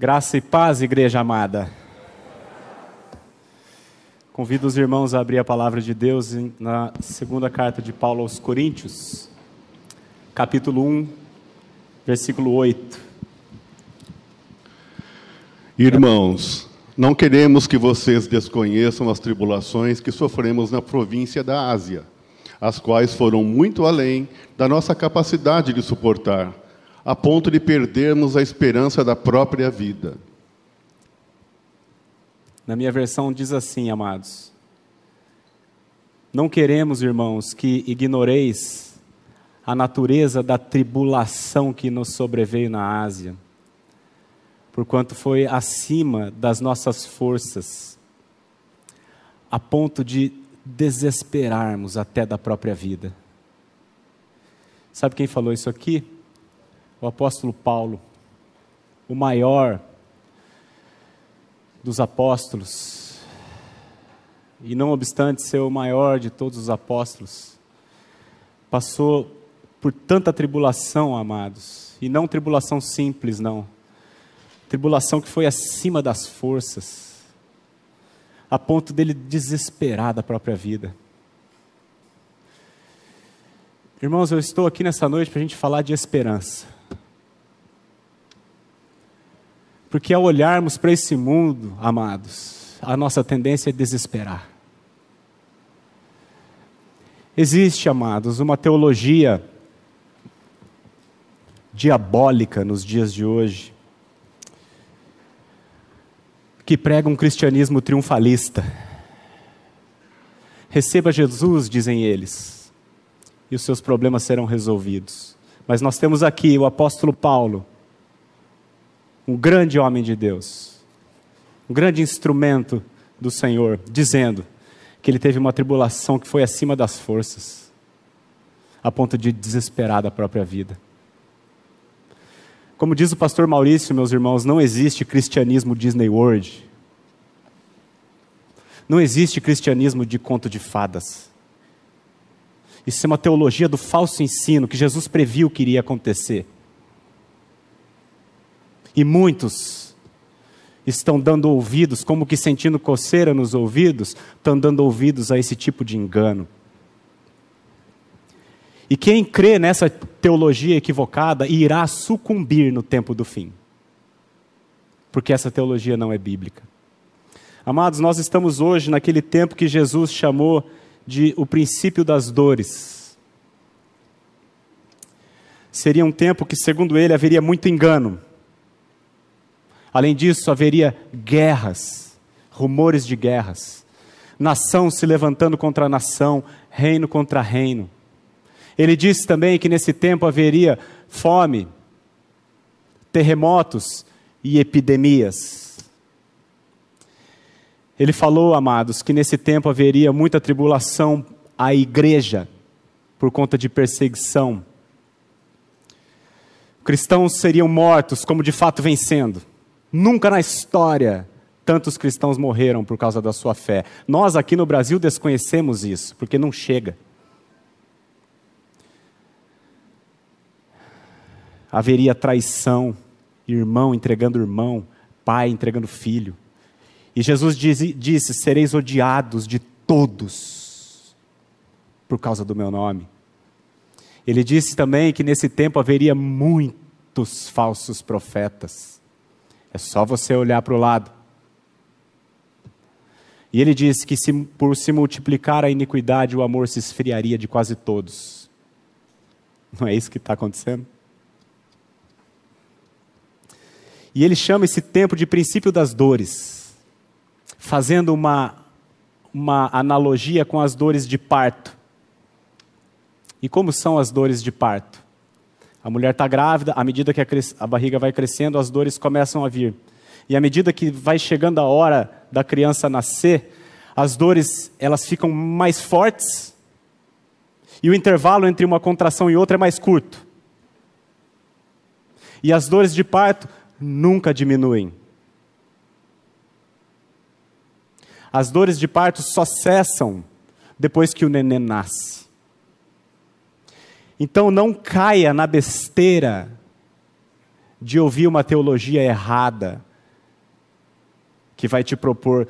Graça e paz, igreja amada. Convido os irmãos a abrir a palavra de Deus na segunda carta de Paulo aos Coríntios, capítulo 1, versículo 8. Irmãos, não queremos que vocês desconheçam as tribulações que sofremos na província da Ásia, as quais foram muito além da nossa capacidade de suportar a ponto de perdermos a esperança da própria vida. Na minha versão diz assim, amados: Não queremos, irmãos, que ignoreis a natureza da tribulação que nos sobreveio na Ásia, porquanto foi acima das nossas forças, a ponto de desesperarmos até da própria vida. Sabe quem falou isso aqui? O apóstolo Paulo, o maior dos apóstolos, e não obstante ser o maior de todos os apóstolos, passou por tanta tribulação, amados, e não tribulação simples, não. Tribulação que foi acima das forças, a ponto dele desesperar da própria vida. Irmãos, eu estou aqui nessa noite para a gente falar de esperança. Porque ao olharmos para esse mundo, amados, a nossa tendência é desesperar. Existe, amados, uma teologia diabólica nos dias de hoje, que prega um cristianismo triunfalista. Receba Jesus, dizem eles, e os seus problemas serão resolvidos. Mas nós temos aqui o apóstolo Paulo, um grande homem de Deus, um grande instrumento do Senhor, dizendo que ele teve uma tribulação que foi acima das forças, a ponto de desesperar da própria vida. Como diz o pastor Maurício, meus irmãos, não existe cristianismo Disney World. Não existe cristianismo de conto de fadas. Isso é uma teologia do falso ensino que Jesus previu que iria acontecer. E muitos estão dando ouvidos, como que sentindo coceira nos ouvidos, estão dando ouvidos a esse tipo de engano. E quem crê nessa teologia equivocada irá sucumbir no tempo do fim. Porque essa teologia não é bíblica. Amados, nós estamos hoje naquele tempo que Jesus chamou de o princípio das dores. Seria um tempo que, segundo ele, haveria muito engano Além disso, haveria guerras, rumores de guerras, nação se levantando contra nação, reino contra reino. Ele disse também que nesse tempo haveria fome, terremotos e epidemias. Ele falou, amados, que nesse tempo haveria muita tribulação à igreja por conta de perseguição. Cristãos seriam mortos, como de fato vencendo. Nunca na história tantos cristãos morreram por causa da sua fé. Nós aqui no Brasil desconhecemos isso, porque não chega. Haveria traição, irmão entregando irmão, pai entregando filho. E Jesus disse, disse: Sereis odiados de todos por causa do meu nome. Ele disse também que nesse tempo haveria muitos falsos profetas. É só você olhar para o lado. E ele disse que se, por se multiplicar a iniquidade, o amor se esfriaria de quase todos. Não é isso que está acontecendo? E ele chama esse tempo de princípio das dores, fazendo uma, uma analogia com as dores de parto. E como são as dores de parto? A mulher está grávida, à medida que a, a barriga vai crescendo, as dores começam a vir. E à medida que vai chegando a hora da criança nascer, as dores elas ficam mais fortes e o intervalo entre uma contração e outra é mais curto. E as dores de parto nunca diminuem. As dores de parto só cessam depois que o neném nasce. Então não caia na besteira de ouvir uma teologia errada que vai te propor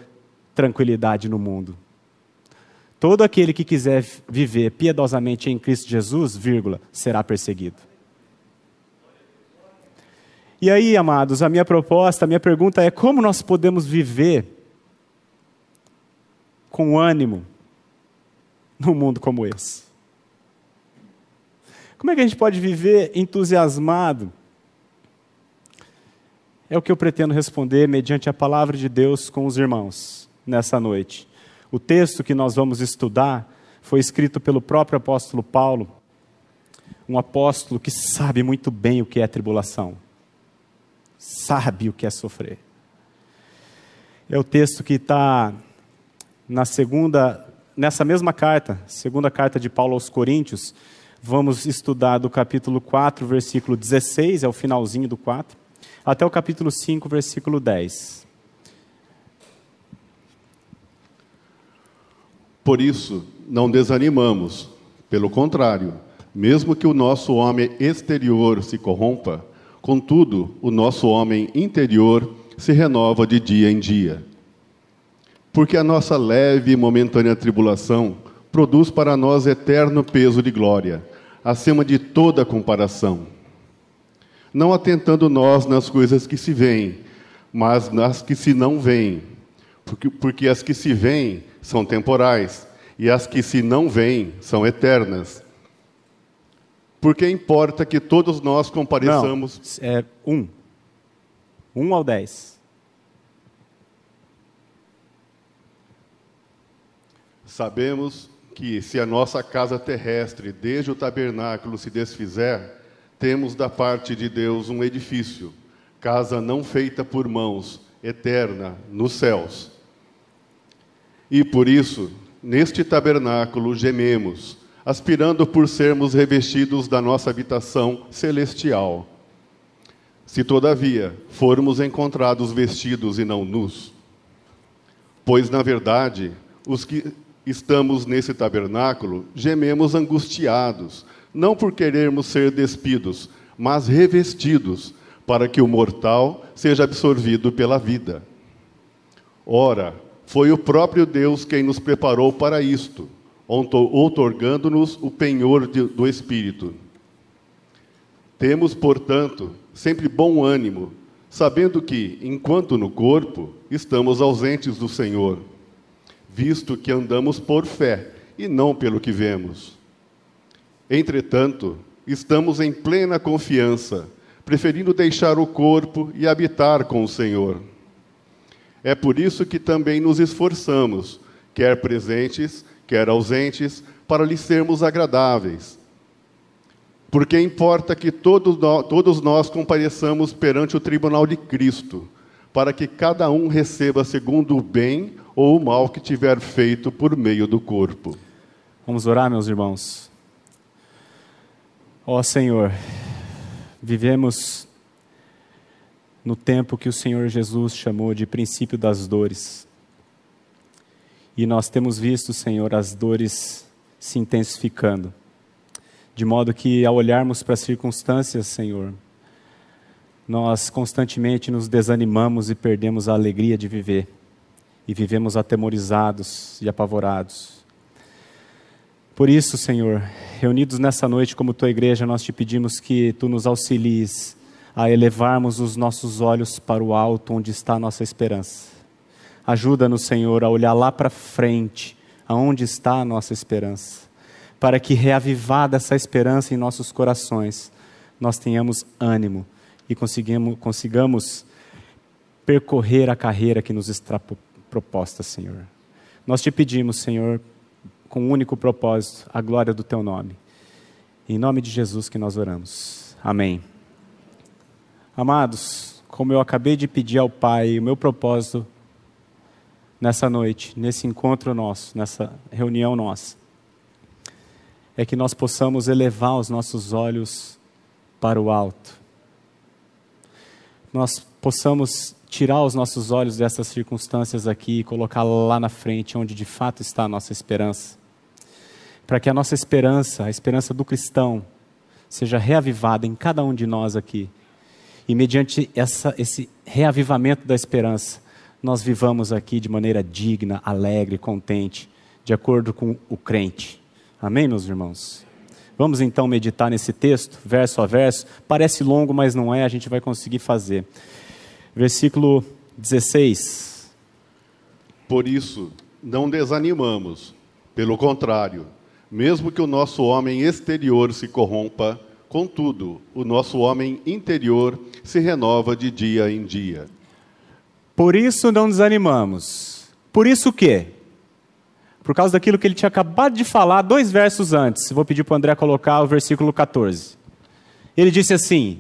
tranquilidade no mundo. Todo aquele que quiser viver piedosamente em Cristo Jesus, vírgula, será perseguido. E aí, amados, a minha proposta, a minha pergunta é como nós podemos viver com ânimo num mundo como esse? Como é que a gente pode viver entusiasmado? É o que eu pretendo responder mediante a palavra de Deus com os irmãos nessa noite. O texto que nós vamos estudar foi escrito pelo próprio apóstolo Paulo, um apóstolo que sabe muito bem o que é tribulação, sabe o que é sofrer. É o texto que está na segunda, nessa mesma carta, segunda carta de Paulo aos Coríntios, vamos estudar do capítulo 4, versículo 16, é o finalzinho do 4, até o capítulo 5, versículo 10. Por isso, não desanimamos, pelo contrário, mesmo que o nosso homem exterior se corrompa, contudo, o nosso homem interior se renova de dia em dia. Porque a nossa leve e momentânea tribulação produz para nós eterno peso de glória, acima de toda comparação. Não atentando nós nas coisas que se veem, mas nas que se não veem, porque, porque as que se veem são temporais, e as que se não veem são eternas. Porque importa que todos nós compareçamos. Não, é um. Um ao dez. Sabemos que, se a nossa casa terrestre, desde o tabernáculo, se desfizer, temos da parte de Deus um edifício, casa não feita por mãos, eterna, nos céus. E por isso, neste tabernáculo gememos, aspirando por sermos revestidos da nossa habitação celestial. Se, todavia, formos encontrados vestidos e não nus, pois, na verdade, os que estamos nesse tabernáculo, gememos angustiados, não por querermos ser despidos, mas revestidos, para que o mortal seja absorvido pela vida. Ora, foi o próprio Deus quem nos preparou para isto, outorgando-nos o penhor do Espírito. Temos, portanto, sempre bom ânimo, sabendo que, enquanto no corpo, estamos ausentes do Senhor visto que andamos por fé e não pelo que vemos. Entretanto, estamos em plena confiança, preferindo deixar o corpo e habitar com o Senhor. É por isso que também nos esforçamos, quer presentes, quer ausentes, para lhe sermos agradáveis. Porque importa que todos nós, compareçamos perante o tribunal de Cristo, para que cada um receba segundo o bem ou o mal que tiver feito por meio do corpo. Vamos orar, meus irmãos. Ó Senhor, vivemos no tempo que o Senhor Jesus chamou de princípio das dores. E nós temos visto, Senhor, as dores se intensificando. De modo que, ao olharmos para as circunstâncias, Senhor, nós constantemente nos desanimamos e perdemos a alegria de viver e vivemos atemorizados e apavorados. Por isso, Senhor, reunidos nessa noite como tua igreja, nós te pedimos que tu nos auxilies a elevarmos os nossos olhos para o alto, onde está a nossa esperança. Ajuda-nos, Senhor, a olhar lá para frente, aonde está a nossa esperança, para que, reavivada essa esperança em nossos corações, nós tenhamos ânimo e consigamos, consigamos percorrer a carreira que nos está proposta, Senhor. Nós te pedimos, Senhor, com um único propósito, a glória do teu nome. Em nome de Jesus que nós oramos. Amém. Amados, como eu acabei de pedir ao Pai, o meu propósito nessa noite, nesse encontro nosso, nessa reunião nossa, é que nós possamos elevar os nossos olhos para o alto. Nós possamos tirar os nossos olhos dessas circunstâncias aqui e colocar lá na frente, onde de fato está a nossa esperança. Para que a nossa esperança, a esperança do cristão, seja reavivada em cada um de nós aqui. E mediante essa, esse reavivamento da esperança, nós vivamos aqui de maneira digna, alegre, contente, de acordo com o crente. Amém, meus irmãos? Vamos então meditar nesse texto, verso a verso. Parece longo, mas não é, a gente vai conseguir fazer. Versículo 16. Por isso, não desanimamos. Pelo contrário, mesmo que o nosso homem exterior se corrompa, contudo, o nosso homem interior se renova de dia em dia. Por isso não desanimamos. Por isso o quê? Por causa daquilo que ele tinha acabado de falar dois versos antes. Vou pedir para o André colocar o versículo 14. Ele disse assim: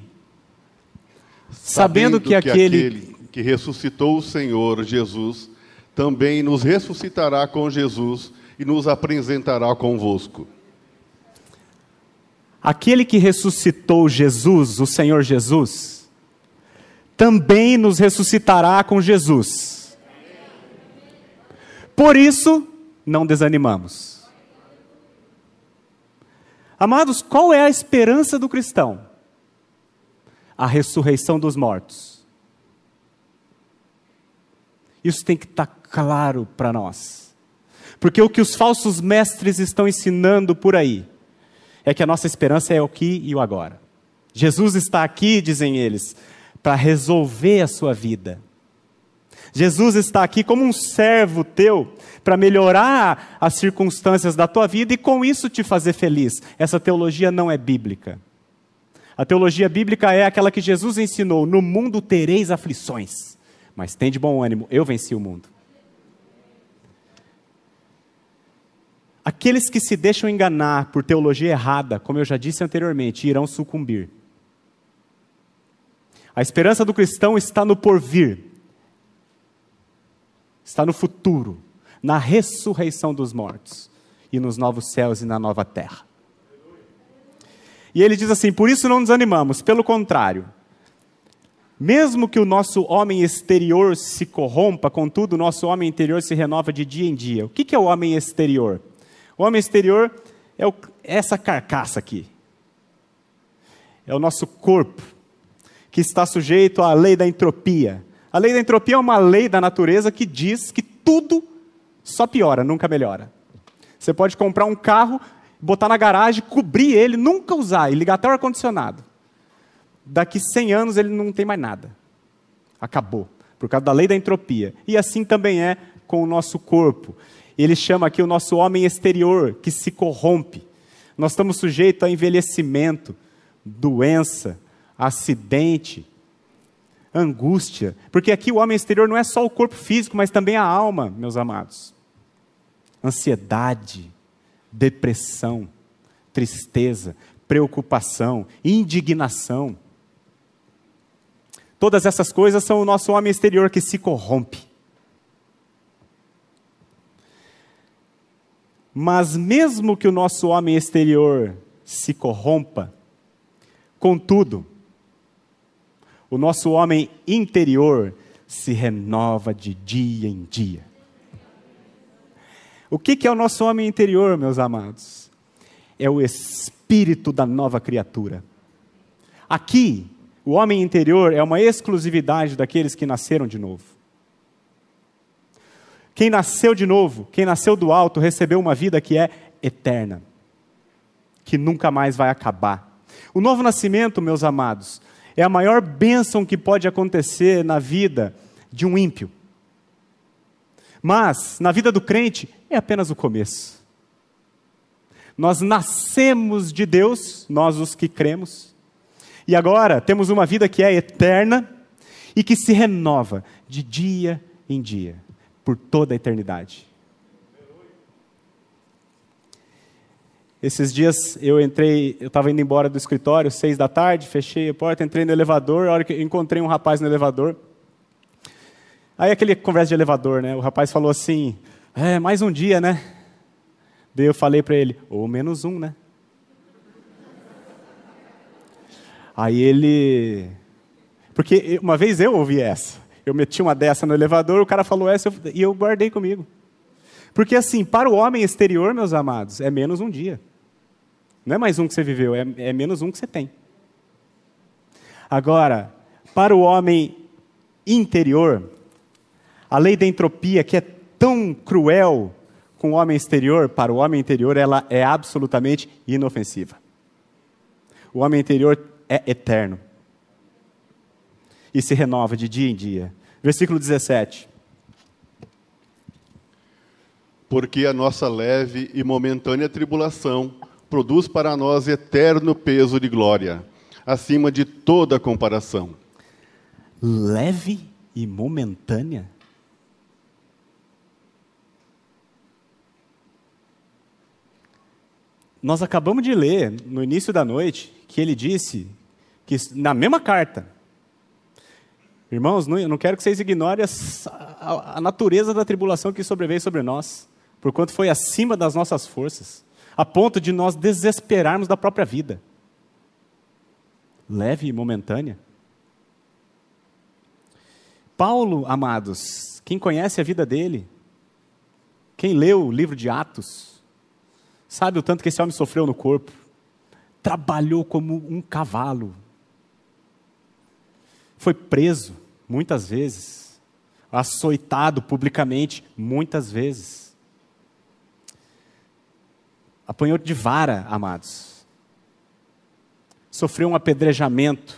Sabendo, sabendo que, que aquele... aquele que ressuscitou o Senhor Jesus também nos ressuscitará com Jesus e nos apresentará convosco. Aquele que ressuscitou Jesus, o Senhor Jesus, também nos ressuscitará com Jesus. Por isso, não desanimamos. Amados, qual é a esperança do cristão? A ressurreição dos mortos. Isso tem que estar claro para nós. Porque o que os falsos mestres estão ensinando por aí é que a nossa esperança é o aqui e o agora. Jesus está aqui, dizem eles, para resolver a sua vida. Jesus está aqui como um servo teu para melhorar as circunstâncias da tua vida e com isso te fazer feliz. Essa teologia não é bíblica. A teologia bíblica é aquela que Jesus ensinou: no mundo tereis aflições, mas tem de bom ânimo, eu venci o mundo. Aqueles que se deixam enganar por teologia errada, como eu já disse anteriormente, irão sucumbir. A esperança do cristão está no porvir, está no futuro, na ressurreição dos mortos e nos novos céus e na nova terra. E ele diz assim: por isso não nos animamos, pelo contrário. Mesmo que o nosso homem exterior se corrompa, contudo, o nosso homem interior se renova de dia em dia. O que é o homem exterior? O homem exterior é, é essa carcaça aqui. É o nosso corpo, que está sujeito à lei da entropia. A lei da entropia é uma lei da natureza que diz que tudo só piora, nunca melhora. Você pode comprar um carro, botar na garagem, cobrir ele, nunca usar e ligar até o ar-condicionado. Daqui 100 anos ele não tem mais nada. Acabou. Por causa da lei da entropia. E assim também é com o nosso corpo. Ele chama aqui o nosso homem exterior, que se corrompe. Nós estamos sujeitos a envelhecimento, doença, acidente, angústia. Porque aqui o homem exterior não é só o corpo físico, mas também a alma, meus amados. Ansiedade, depressão, tristeza, preocupação, indignação. Todas essas coisas são o nosso homem exterior que se corrompe. Mas mesmo que o nosso homem exterior se corrompa, contudo, o nosso homem interior se renova de dia em dia. O que é o nosso homem interior, meus amados? É o espírito da nova criatura. Aqui, o homem interior é uma exclusividade daqueles que nasceram de novo. Quem nasceu de novo, quem nasceu do alto, recebeu uma vida que é eterna, que nunca mais vai acabar. O novo nascimento, meus amados, é a maior bênção que pode acontecer na vida de um ímpio. Mas, na vida do crente, é apenas o começo. Nós nascemos de Deus, nós os que cremos, e agora temos uma vida que é eterna e que se renova de dia em dia por toda a eternidade. Esses dias eu entrei, eu estava indo embora do escritório, seis da tarde, fechei a porta, entrei no elevador, a hora que encontrei um rapaz no elevador. Aí aquele conversa de elevador, né? O rapaz falou assim, é, mais um dia, né? Daí eu falei para ele, ou menos um, né? Aí ele, porque uma vez eu ouvi essa. Eu meti uma dessa no elevador, o cara falou essa e eu guardei comigo. Porque assim, para o homem exterior, meus amados, é menos um dia. Não é mais um que você viveu, é, é menos um que você tem. Agora, para o homem interior, A lei da entropia, que é tão cruel com o homem exterior, para o homem interior, ela é absolutamente inofensiva. O homem interior é eterno e se renova de dia em dia. Versículo 17. Porque a nossa leve e momentânea tribulação produz para nós eterno peso de glória, acima de toda comparação. Leve e momentânea? Nós acabamos de ler no início da noite que ele disse que na mesma carta, irmãos, não, não quero que vocês ignorem a, a, a natureza da tribulação que sobreveio sobre nós, porquanto foi acima das nossas forças, a ponto de nós desesperarmos da própria vida. Leve e momentânea. Paulo, amados, quem conhece a vida dele, quem leu o livro de Atos, Sabe o tanto que esse homem sofreu no corpo? Trabalhou como um cavalo. Foi preso muitas vezes. Açoitado publicamente muitas vezes. Apanhou de vara, amados. Sofreu um apedrejamento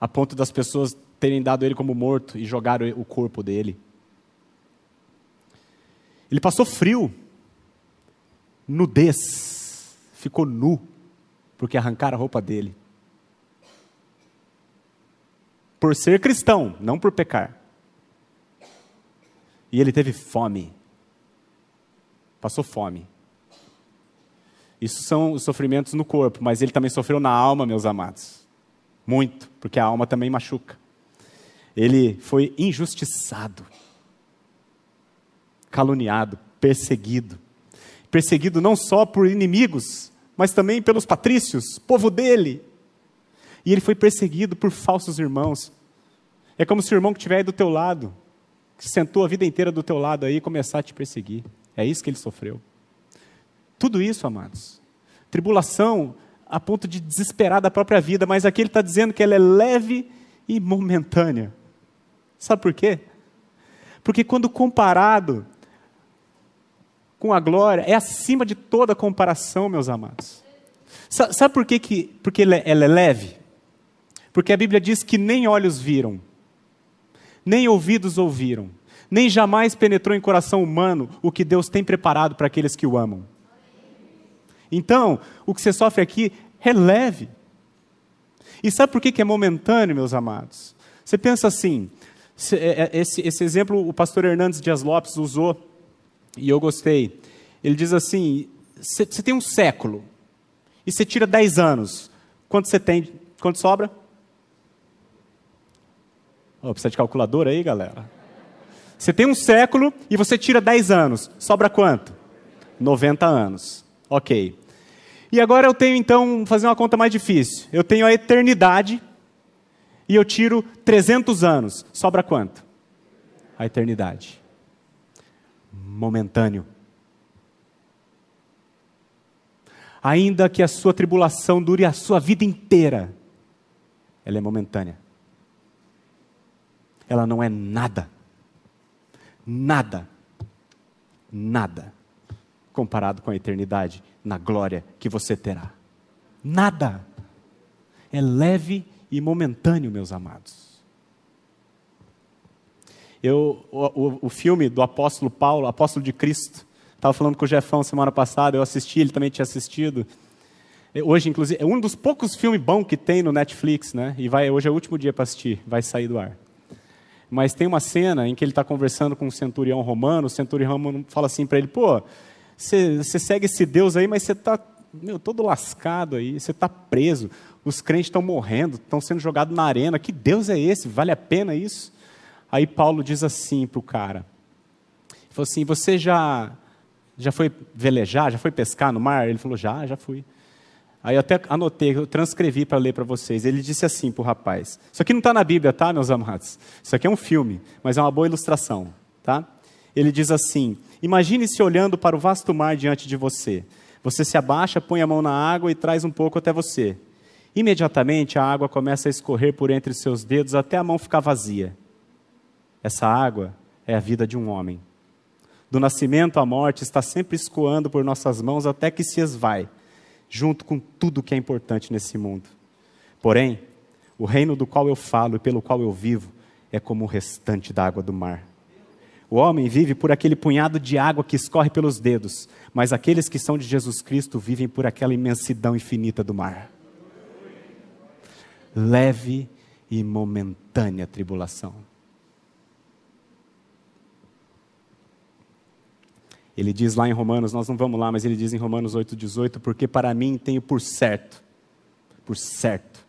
a ponto das pessoas terem dado ele como morto e jogaram o corpo dele. Ele passou frio nudez, ficou nu, porque arrancaram a roupa dele. Por ser cristão, não por pecar. E ele teve fome. Passou fome. Isso são os sofrimentos no corpo, mas ele também sofreu na alma, meus amados. Muito, porque a alma também machuca. Ele foi injustiçado, caluniado, perseguido perseguido não só por inimigos, mas também pelos patrícios, povo dele. E ele foi perseguido por falsos irmãos. É como se o irmão que estiver aí do teu lado, que sentou a vida inteira do teu lado aí, começar a te perseguir. É isso que ele sofreu. Tudo isso, amados. Tribulação a ponto de desesperar da própria vida, mas aqui ele está dizendo que ela é leve e momentânea. Sabe por quê? Porque quando comparado com a glória é acima de toda comparação, meus amados. Sabe por que, que porque ela é leve? Porque a Bíblia diz que nem olhos viram, nem ouvidos ouviram, nem jamais penetrou em coração humano o que Deus tem preparado para aqueles que o amam. Então, o que você sofre aqui é leve. E sabe por que, que é momentâneo, meus amados? Você pensa assim, é, é, esse, esse exemplo o pastor Hernandes Dias Lopes usou e eu gostei. Ele diz assim: você tem um século e você tira 10 anos. Quanto você tem? Quanto sobra? Oh, precisa de calculadora aí, galera? Você tem um século e você tira 10 anos. Sobra quanto? 90 anos. Ok. E agora eu tenho então, fazer uma conta mais difícil. Eu tenho a eternidade e eu tiro 300 anos. Sobra quanto? A eternidade momentâneo. Ainda que a sua tribulação dure a sua vida inteira, ela é momentânea. Ela não é nada. Nada. Nada. Comparado com a eternidade, na glória que você terá. Nada. É leve e momentâneo, meus amados. Eu, o, o, o filme do apóstolo Paulo, apóstolo de Cristo, estava falando com o Jefão semana passada, eu assisti, ele também tinha assistido. Hoje, inclusive, é um dos poucos filmes bons que tem no Netflix, né? E vai, hoje é o último dia para assistir, vai sair do ar. Mas tem uma cena em que ele está conversando com um centurião romano, o centurião romano fala assim para ele: pô, você segue esse Deus aí, mas você está todo lascado aí, você está preso, os crentes estão morrendo, estão sendo jogados na arena, que Deus é esse? Vale a pena isso? Aí Paulo diz assim para o cara: ele falou assim, você já, já foi velejar, já foi pescar no mar? Ele falou: já, já fui. Aí eu até anotei, eu transcrevi para ler para vocês. Ele disse assim para o rapaz: Isso aqui não está na Bíblia, tá, meus amados? Isso aqui é um filme, mas é uma boa ilustração, tá? Ele diz assim: Imagine-se olhando para o vasto mar diante de você. Você se abaixa, põe a mão na água e traz um pouco até você. Imediatamente a água começa a escorrer por entre seus dedos até a mão ficar vazia. Essa água é a vida de um homem. Do nascimento à morte está sempre escoando por nossas mãos até que se esvai, junto com tudo que é importante nesse mundo. Porém, o reino do qual eu falo e pelo qual eu vivo é como o restante da água do mar. O homem vive por aquele punhado de água que escorre pelos dedos, mas aqueles que são de Jesus Cristo vivem por aquela imensidão infinita do mar. Leve e momentânea tribulação. Ele diz lá em Romanos, nós não vamos lá, mas ele diz em Romanos 8,18: Porque para mim tenho por certo, por certo,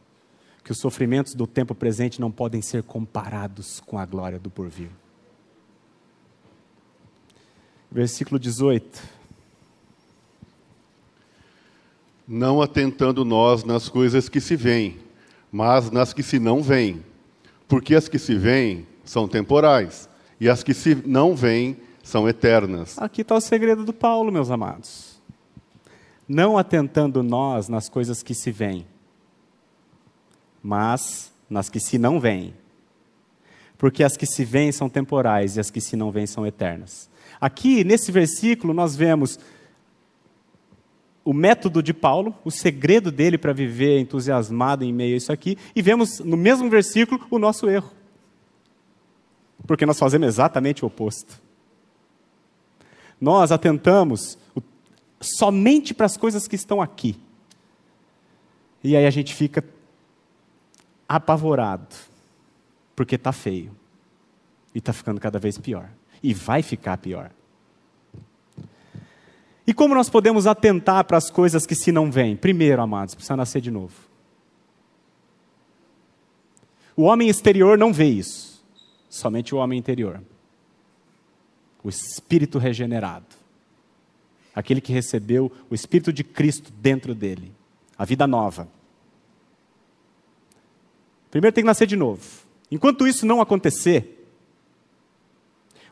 que os sofrimentos do tempo presente não podem ser comparados com a glória do porvir. Versículo 18. Não atentando nós nas coisas que se veem, mas nas que se não veem. Porque as que se veem são temporais, e as que se não veem são eternas. Aqui está o segredo do Paulo, meus amados. Não atentando nós nas coisas que se veem, mas nas que se não veem. Porque as que se veem são temporais e as que se não veem são eternas. Aqui, nesse versículo, nós vemos o método de Paulo, o segredo dele para viver entusiasmado em meio a isso aqui, e vemos no mesmo versículo o nosso erro. Porque nós fazemos exatamente o oposto. Nós atentamos somente para as coisas que estão aqui. E aí a gente fica apavorado, porque está feio. E está ficando cada vez pior. E vai ficar pior. E como nós podemos atentar para as coisas que se não vêm? Primeiro, amados, precisa nascer de novo. O homem exterior não vê isso, somente o homem interior. O espírito regenerado. Aquele que recebeu o espírito de Cristo dentro dele, a vida nova. Primeiro tem que nascer de novo. Enquanto isso não acontecer,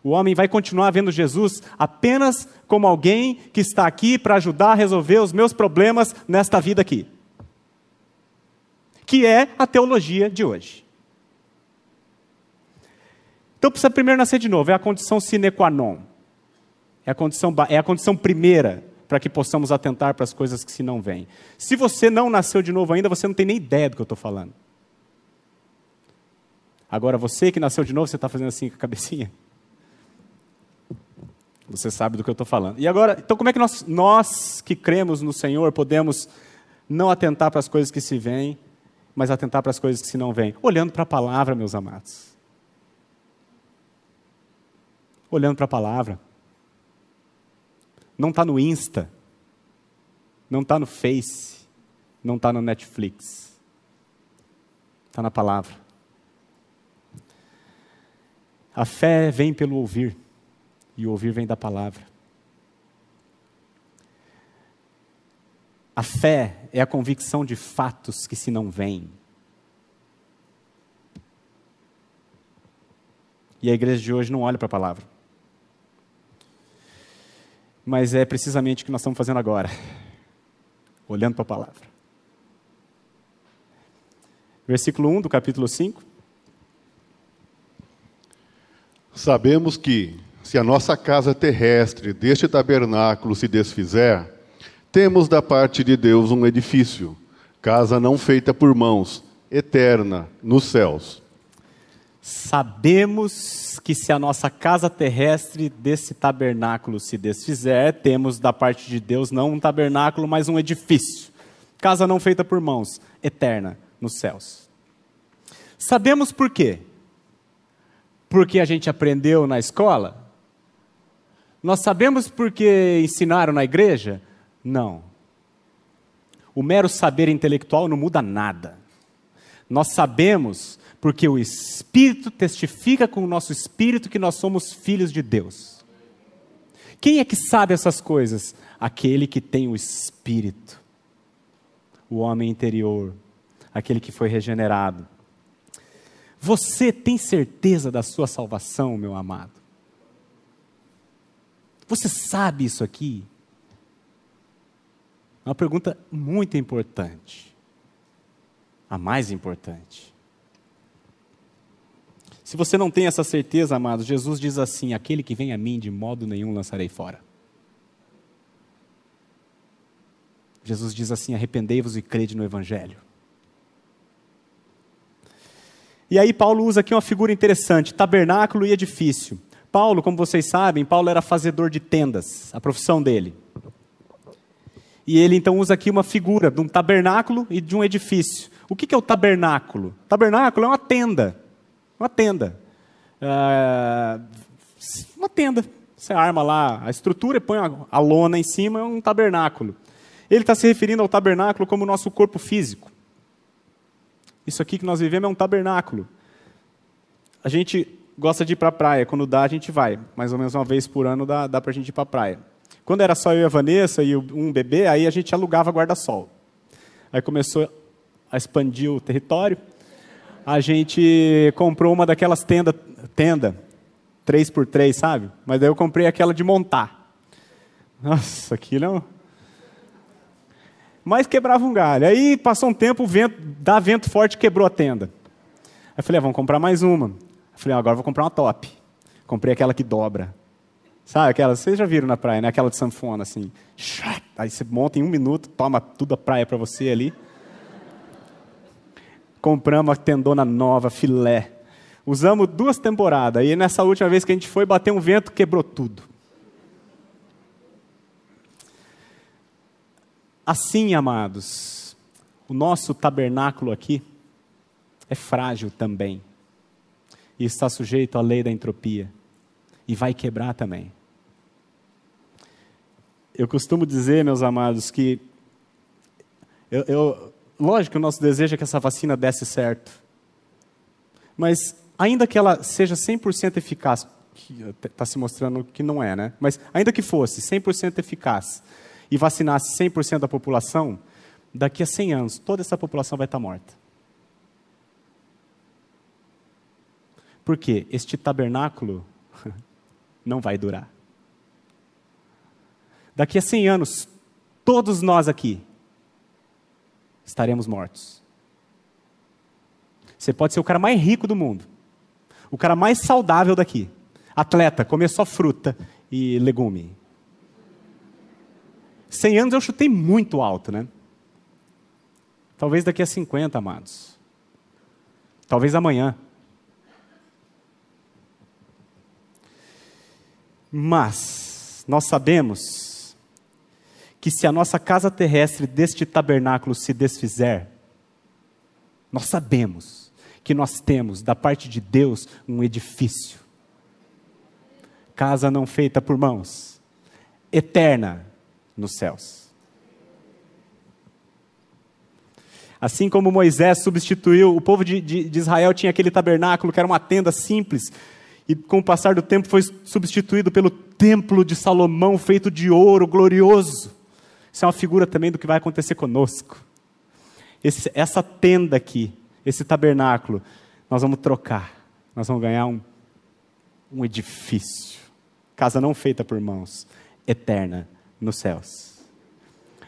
o homem vai continuar vendo Jesus apenas como alguém que está aqui para ajudar a resolver os meus problemas nesta vida aqui. Que é a teologia de hoje. Então precisa primeiro nascer de novo, é a condição sine qua non. É a condição, é a condição primeira para que possamos atentar para as coisas que se não vêm. Se você não nasceu de novo ainda, você não tem nem ideia do que eu estou falando. Agora, você que nasceu de novo, você está fazendo assim com a cabecinha? Você sabe do que eu estou falando. E agora, então, como é que nós, nós que cremos no Senhor podemos não atentar para as coisas que se veem, mas atentar para as coisas que se não veem? Olhando para a palavra, meus amados. Olhando para a palavra. Não está no Insta, não está no Face, não está no Netflix. Está na palavra. A fé vem pelo ouvir, e o ouvir vem da palavra. A fé é a convicção de fatos que se não veem. E a igreja de hoje não olha para a palavra. Mas é precisamente o que nós estamos fazendo agora olhando para a palavra. Versículo 1 do capítulo 5. Sabemos que, se a nossa casa terrestre deste tabernáculo se desfizer, temos da parte de Deus um edifício, casa não feita por mãos, eterna, nos céus. Sabemos que se a nossa casa terrestre desse tabernáculo se desfizer, temos da parte de Deus não um tabernáculo, mas um edifício. Casa não feita por mãos, eterna, nos céus. Sabemos por quê? porque a gente aprendeu na escola? Nós sabemos porque ensinaram na igreja? Não. O mero saber intelectual não muda nada. Nós sabemos porque o Espírito testifica com o nosso espírito que nós somos filhos de Deus. Quem é que sabe essas coisas? Aquele que tem o Espírito, o homem interior, aquele que foi regenerado. Você tem certeza da sua salvação, meu amado? Você sabe isso aqui? É uma pergunta muito importante. A mais importante. Se você não tem essa certeza, amados, Jesus diz assim: aquele que vem a mim, de modo nenhum lançarei fora. Jesus diz assim: arrependei-vos e crede no Evangelho. E aí, Paulo usa aqui uma figura interessante: tabernáculo e edifício. Paulo, como vocês sabem, Paulo era fazedor de tendas, a profissão dele. E ele então usa aqui uma figura de um tabernáculo e de um edifício. O que é o tabernáculo? Tabernáculo é uma tenda. Uma tenda. Uh, uma tenda. Você arma lá a estrutura e põe a lona em cima, é um tabernáculo. Ele está se referindo ao tabernáculo como o nosso corpo físico. Isso aqui que nós vivemos é um tabernáculo. A gente gosta de ir para a praia. Quando dá, a gente vai. Mais ou menos uma vez por ano dá, dá para a gente ir para a praia. Quando era só eu e a Vanessa e um bebê, aí a gente alugava guarda-sol. Aí começou a expandir o território a gente comprou uma daquelas tendas, tenda, 3x3, sabe? Mas daí eu comprei aquela de montar. Nossa, aquilo é um... Mas quebrava um galho. Aí passou um tempo, o vento, dá vento forte, quebrou a tenda. Aí eu falei, ah, vamos comprar mais uma. Falei, ah, agora vou comprar uma top. Comprei aquela que dobra. Sabe aquela, vocês já viram na praia, né? Aquela de sanfona, assim. Aí você monta em um minuto, toma tudo a praia para você ali. Compramos a tendona nova, filé. Usamos duas temporadas. E nessa última vez que a gente foi, bateu um vento, quebrou tudo. Assim, amados, o nosso tabernáculo aqui é frágil também. E está sujeito à lei da entropia. E vai quebrar também. Eu costumo dizer, meus amados, que eu, eu, lógico o nosso desejo é que essa vacina desse certo. Mas, ainda que ela seja 100% eficaz, está se mostrando que não é, né? Mas, ainda que fosse 100% eficaz e vacinasse 100% da população, daqui a 100 anos, toda essa população vai estar morta. Por quê? Este tabernáculo não vai durar. Daqui a 100 anos, todos nós aqui estaremos mortos. Você pode ser o cara mais rico do mundo, o cara mais saudável daqui, atleta, comer só fruta e legume. 100 anos eu chutei muito alto, né? Talvez daqui a 50, amados. Talvez amanhã. Mas nós sabemos que se a nossa casa terrestre deste tabernáculo se desfizer, nós sabemos que nós temos da parte de Deus um edifício. Casa não feita por mãos, eterna nos céus. Assim como Moisés substituiu, o povo de, de, de, Israel tinha aquele tabernáculo que era uma tenda simples, e com o passar do tempo foi substituído pelo templo de Salomão feito de ouro glorioso. Isso é uma figura também do que vai acontecer conosco. Esse, essa tenda aqui, esse tabernáculo, nós vamos trocar. Nós vamos ganhar um, um edifício. Casa não feita por mãos, eterna nos céus.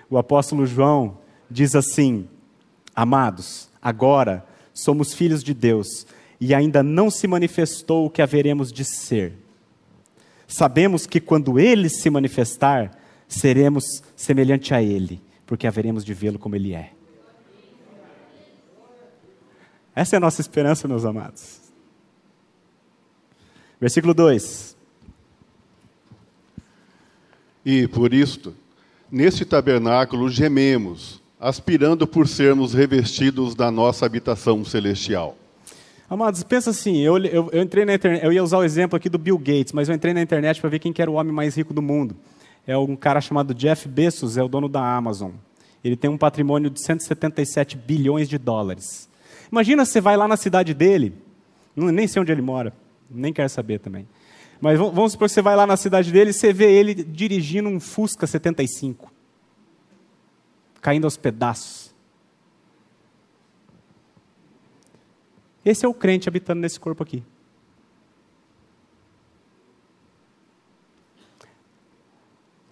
O apóstolo João diz assim: Amados, agora somos filhos de Deus e ainda não se manifestou o que haveremos de ser. Sabemos que quando ele se manifestar, seremos semelhante a Ele, porque haveremos de vê-lo como Ele é. Essa é a nossa esperança, meus amados. Versículo 2. E por isto, neste tabernáculo gememos, aspirando por sermos revestidos da nossa habitação celestial. Amados, pensa assim, eu, eu, eu entrei na internet, eu ia usar o exemplo aqui do Bill Gates, mas eu entrei na internet para ver quem era o homem mais rico do mundo é um cara chamado Jeff Bezos, é o dono da Amazon. Ele tem um patrimônio de 177 bilhões de dólares. Imagina você vai lá na cidade dele, nem sei onde ele mora, nem quero saber também. Mas vamos supor que você vai lá na cidade dele e você vê ele dirigindo um Fusca 75, caindo aos pedaços. Esse é o crente habitando nesse corpo aqui.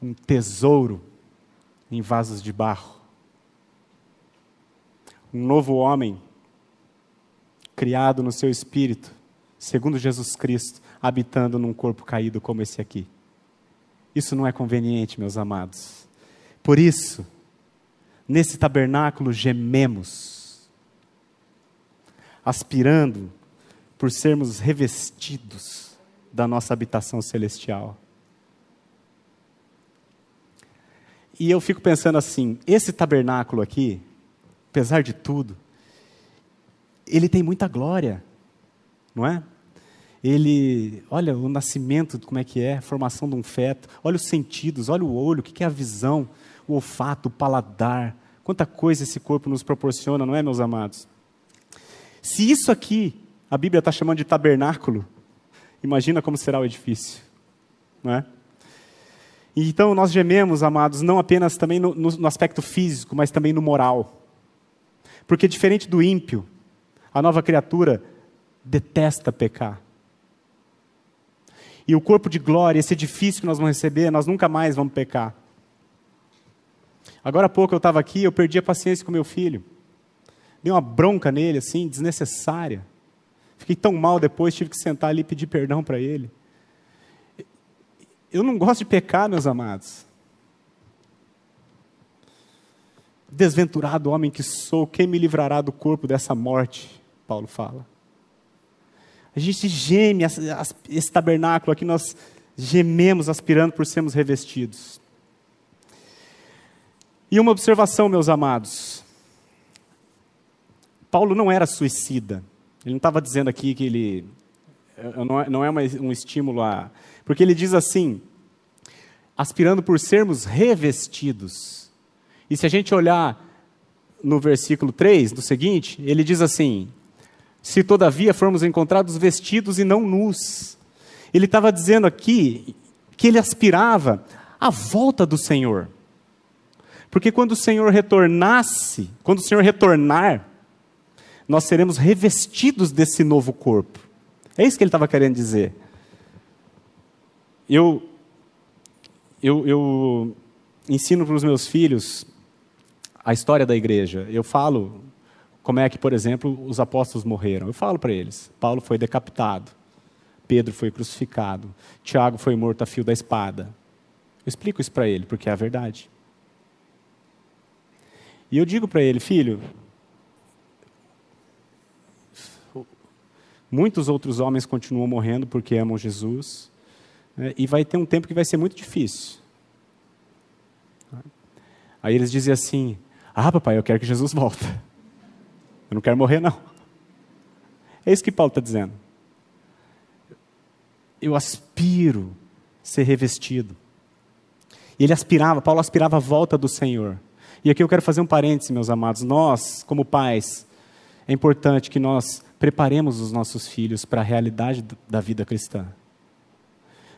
um tesouro em vasos de barro. Um novo homem, criado no seu espírito, segundo Jesus Cristo, habitando num corpo caído como esse aqui. Isso não é conveniente, meus amados. Por isso, nesse tabernáculo gememos, aspirando por sermos revestidos da nossa habitação celestial. E eu fico pensando assim: esse tabernáculo aqui, apesar de tudo, ele tem muita glória, não é? Ele, olha o nascimento, como é que é, a formação de um feto, olha os sentidos, olha o olho, o que é a visão, o olfato, o paladar, quanta coisa esse corpo nos proporciona, não é, meus amados? Se isso aqui a Bíblia está chamando de tabernáculo, imagina como será o edifício, não é? Então nós gememos, amados, não apenas também no, no aspecto físico, mas também no moral. Porque diferente do ímpio, a nova criatura detesta pecar. E o corpo de glória, esse edifício que nós vamos receber, nós nunca mais vamos pecar. Agora há pouco eu estava aqui, eu perdi a paciência com meu filho. Dei uma bronca nele, assim, desnecessária. Fiquei tão mal depois, tive que sentar ali e pedir perdão para ele. Eu não gosto de pecar, meus amados. Desventurado homem que sou, quem me livrará do corpo dessa morte? Paulo fala. A gente geme, esse tabernáculo aqui, nós gememos aspirando por sermos revestidos. E uma observação, meus amados. Paulo não era suicida. Ele não estava dizendo aqui que ele. Não é, é um estímulo a. Porque ele diz assim: aspirando por sermos revestidos. E se a gente olhar no versículo 3, do seguinte, ele diz assim: se todavia formos encontrados vestidos e não nus. Ele estava dizendo aqui que ele aspirava à volta do Senhor. Porque quando o Senhor retornasse, quando o Senhor retornar, nós seremos revestidos desse novo corpo. É isso que ele estava querendo dizer. Eu, eu, eu ensino para os meus filhos a história da igreja. Eu falo como é que, por exemplo, os apóstolos morreram. Eu falo para eles: Paulo foi decapitado, Pedro foi crucificado, Tiago foi morto a fio da espada. Eu explico isso para ele, porque é a verdade. E eu digo para ele, filho, muitos outros homens continuam morrendo porque amam Jesus, né, e vai ter um tempo que vai ser muito difícil. Aí eles dizem assim: Ah, papai, eu quero que Jesus volte. Eu não quero morrer, não. É isso que Paulo está dizendo. Eu aspiro ser revestido. E ele aspirava, Paulo aspirava a volta do Senhor. E aqui eu quero fazer um parêntese, meus amados. Nós, como pais, é importante que nós preparemos os nossos filhos para a realidade da vida cristã.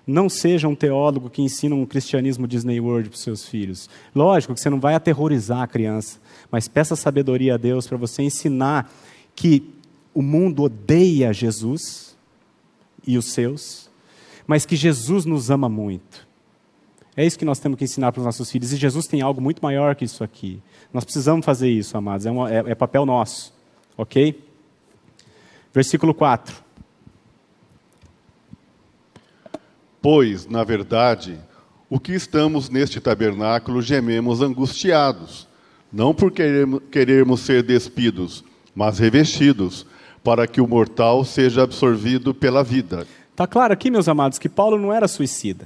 Não seja um teólogo que ensina um cristianismo Disney World para os seus filhos. Lógico que você não vai aterrorizar a criança, mas peça sabedoria a Deus para você ensinar que o mundo odeia Jesus e os seus, mas que Jesus nos ama muito. É isso que nós temos que ensinar para os nossos filhos. E Jesus tem algo muito maior que isso aqui. Nós precisamos fazer isso, amados. É, é, é papel nosso. Ok? Versículo 4. Pois, na verdade, o que estamos neste tabernáculo gememos angustiados não por querermos, ser despidos, mas revestidos, para que o mortal seja absorvido pela vida. Está claro aqui, meus amados, que Paulo não era suicida.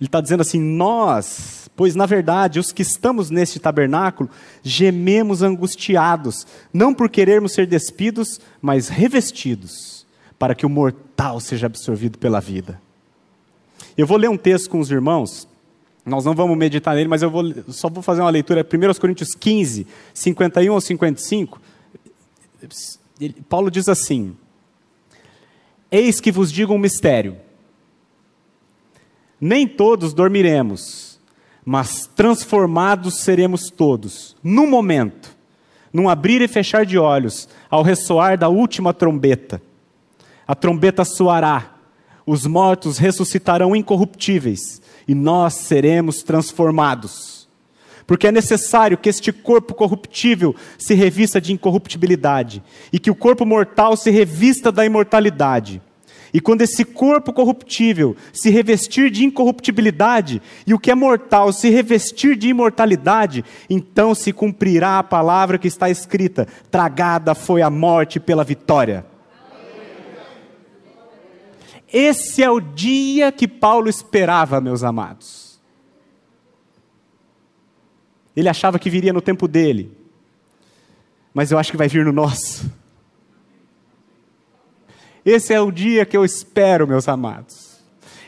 Ele está dizendo assim: nós, pois na verdade, os que estamos neste tabernáculo, gememos angustiados, não por querermos ser despidos, mas revestidos, para que o mortal seja absorvido pela vida. Eu vou ler um texto com os irmãos, nós não vamos meditar nele, mas eu vou, só vou fazer uma leitura. 1 Coríntios 15, 51 ou 55. Paulo diz assim: Eis que vos digo um mistério. Nem todos dormiremos, mas transformados seremos todos, num momento, num abrir e fechar de olhos, ao ressoar da última trombeta. A trombeta soará, os mortos ressuscitarão incorruptíveis e nós seremos transformados. Porque é necessário que este corpo corruptível se revista de incorruptibilidade e que o corpo mortal se revista da imortalidade. E quando esse corpo corruptível se revestir de incorruptibilidade e o que é mortal se revestir de imortalidade, então se cumprirá a palavra que está escrita: tragada foi a morte pela vitória. Esse é o dia que Paulo esperava, meus amados. Ele achava que viria no tempo dele, mas eu acho que vai vir no nosso. Esse é o dia que eu espero, meus amados.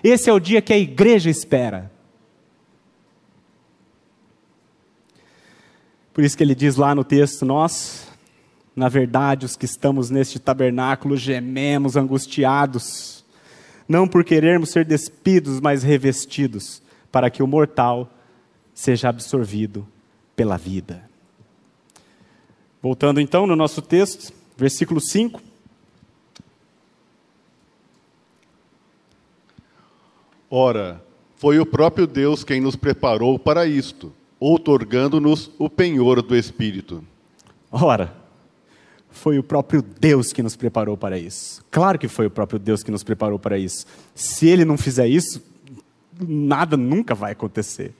Esse é o dia que a igreja espera. Por isso que ele diz lá no texto: Nós, na verdade, os que estamos neste tabernáculo, gememos angustiados, não por querermos ser despidos, mas revestidos, para que o mortal seja absorvido pela vida. Voltando então no nosso texto, versículo 5. Ora, foi o próprio Deus quem nos preparou para isto, outorgando-nos o penhor do Espírito. Ora, foi o próprio Deus que nos preparou para isso. Claro que foi o próprio Deus que nos preparou para isso. Se ele não fizer isso, nada nunca vai acontecer.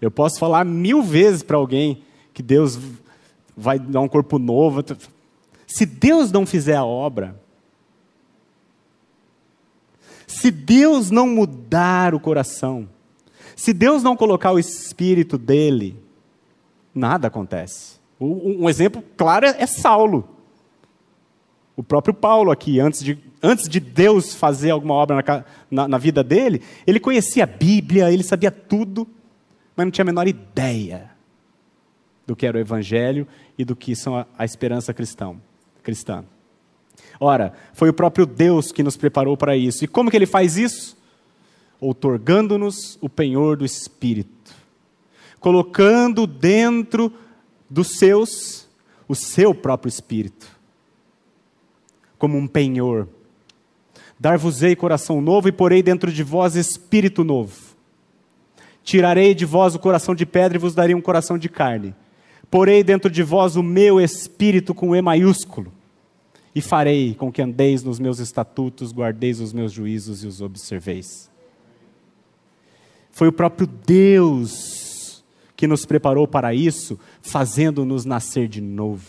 Eu posso falar mil vezes para alguém que Deus vai dar um corpo novo. Se Deus não fizer a obra, se Deus não mudar o coração, se Deus não colocar o espírito dele, nada acontece. Um exemplo claro é Saulo. O próprio Paulo aqui, antes de, antes de Deus fazer alguma obra na, na, na vida dele, ele conhecia a Bíblia, ele sabia tudo, mas não tinha a menor ideia do que era o Evangelho e do que são a, a esperança cristão, cristã. Ora, foi o próprio Deus que nos preparou para isso. E como que ele faz isso? Outorgando-nos o penhor do Espírito, colocando dentro dos seus o seu próprio Espírito, como um penhor. Dar-vos-ei coração novo e porei dentro de vós espírito novo. Tirarei de vós o coração de pedra e vos darei um coração de carne. Porei dentro de vós o meu espírito com E maiúsculo e farei com que andeis nos meus estatutos, guardeis os meus juízos e os observeis. Foi o próprio Deus que nos preparou para isso, fazendo-nos nascer de novo.